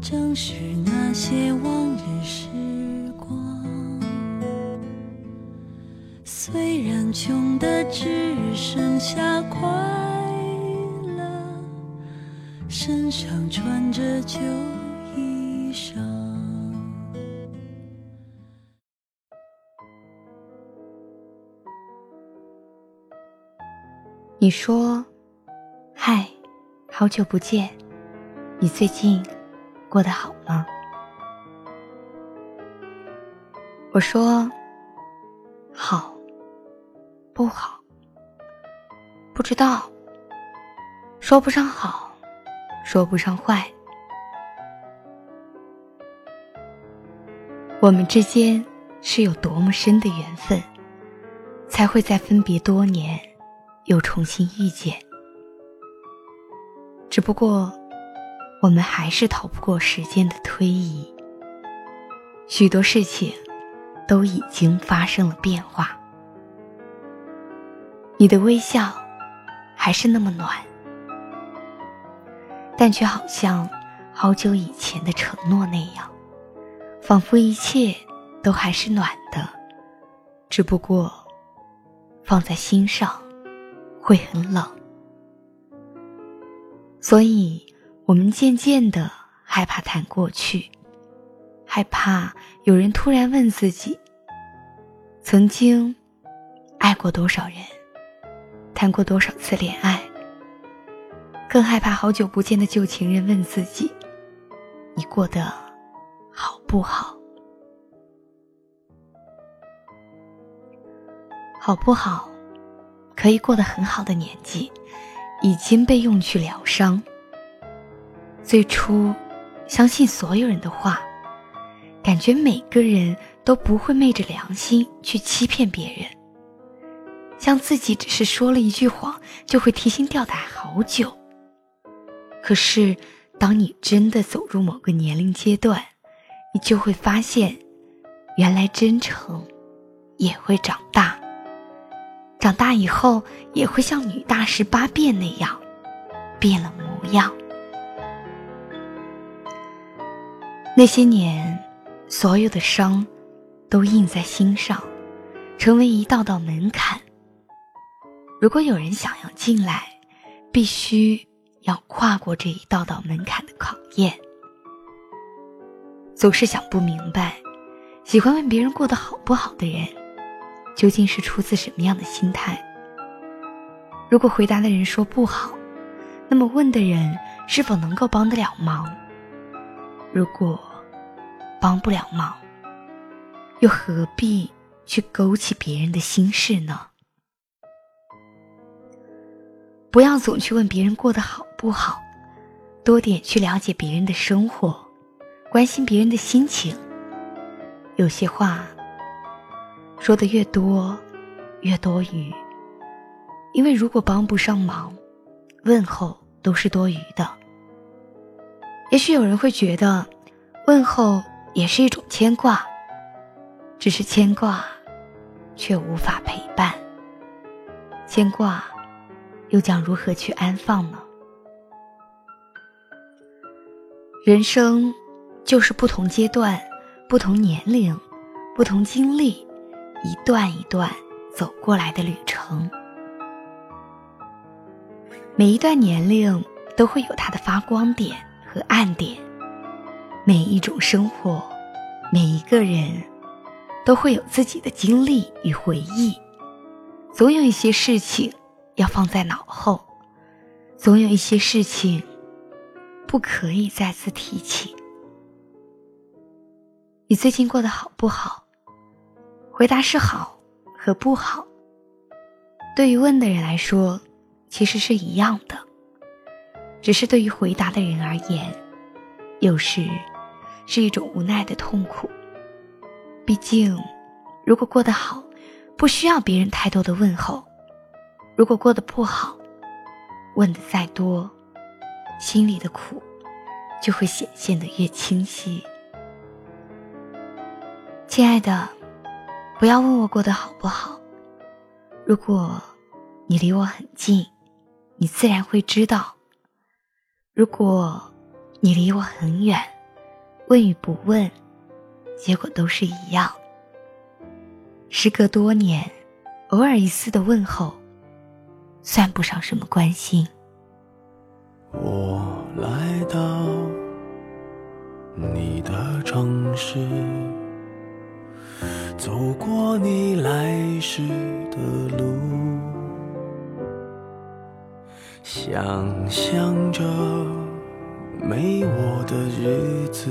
正是那些往日时光，虽然穷的只剩下快乐，身上穿着旧衣裳。你说：“嗨，好久不见，你最近？”过得好吗？我说好，不好，不知道，说不上好，说不上坏。我们之间是有多么深的缘分，才会在分别多年又重新遇见？只不过。我们还是逃不过时间的推移，许多事情都已经发生了变化。你的微笑还是那么暖，但却好像好久以前的承诺那样，仿佛一切都还是暖的，只不过放在心上会很冷，所以。我们渐渐的害怕谈过去，害怕有人突然问自己：曾经爱过多少人，谈过多少次恋爱？更害怕好久不见的旧情人问自己：你过得好不好？好不好？可以过得很好的年纪，已经被用去疗伤。最初，相信所有人的话，感觉每个人都不会昧着良心去欺骗别人，像自己只是说了一句谎就会提心吊胆好久。可是，当你真的走入某个年龄阶段，你就会发现，原来真诚也会长大，长大以后也会像女大十八变那样，变了模样。那些年，所有的伤，都印在心上，成为一道道门槛。如果有人想要进来，必须要跨过这一道道门槛的考验。总是想不明白，喜欢问别人过得好不好的人，究竟是出自什么样的心态？如果回答的人说不好，那么问的人是否能够帮得了忙？如果帮不了忙，又何必去勾起别人的心事呢？不要总去问别人过得好不好，多点去了解别人的生活，关心别人的心情。有些话说的越多，越多余，因为如果帮不上忙，问候都是多余的。也许有人会觉得，问候。也是一种牵挂，只是牵挂，却无法陪伴。牵挂，又将如何去安放呢？人生就是不同阶段、不同年龄、不同经历，一段一段走过来的旅程。每一段年龄都会有它的发光点和暗点。每一种生活，每一个人，都会有自己的经历与回忆。总有一些事情要放在脑后，总有一些事情不可以再次提起。你最近过得好不好？回答是好和不好。对于问的人来说，其实是一样的，只是对于回答的人而言。有时是一种无奈的痛苦。毕竟，如果过得好，不需要别人太多的问候；如果过得不好，问的再多，心里的苦就会显现的越清晰。亲爱的，不要问我过得好不好。如果你离我很近，你自然会知道；如果你离我很远，问与不问。结果都是一样。时隔多年，偶尔一丝的问候，算不上什么关心。我来到你的城市，走过你来时的路，想象着没我的日子。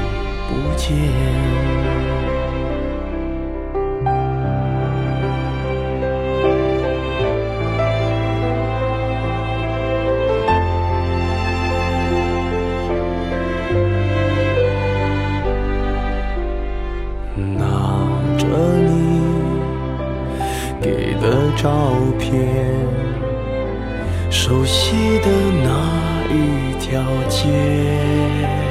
不见，拿着你给的照片，熟悉的那一条街。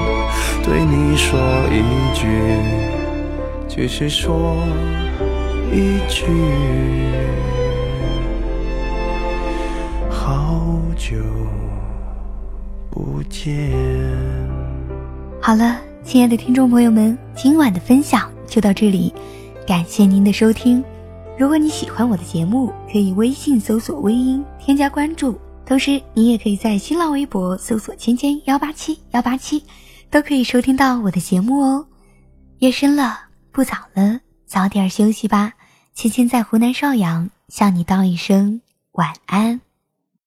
对你说一句，只是说一句，好久不见。好了，亲爱的听众朋友们，今晚的分享就到这里，感谢您的收听。如果你喜欢我的节目，可以微信搜索“微音”添加关注，同时你也可以在新浪微博搜索“芊芊幺八七幺八七”。都可以收听到我的节目哦。夜深了，不早了，早点休息吧。芊芊在湖南邵阳向你道一声晚安。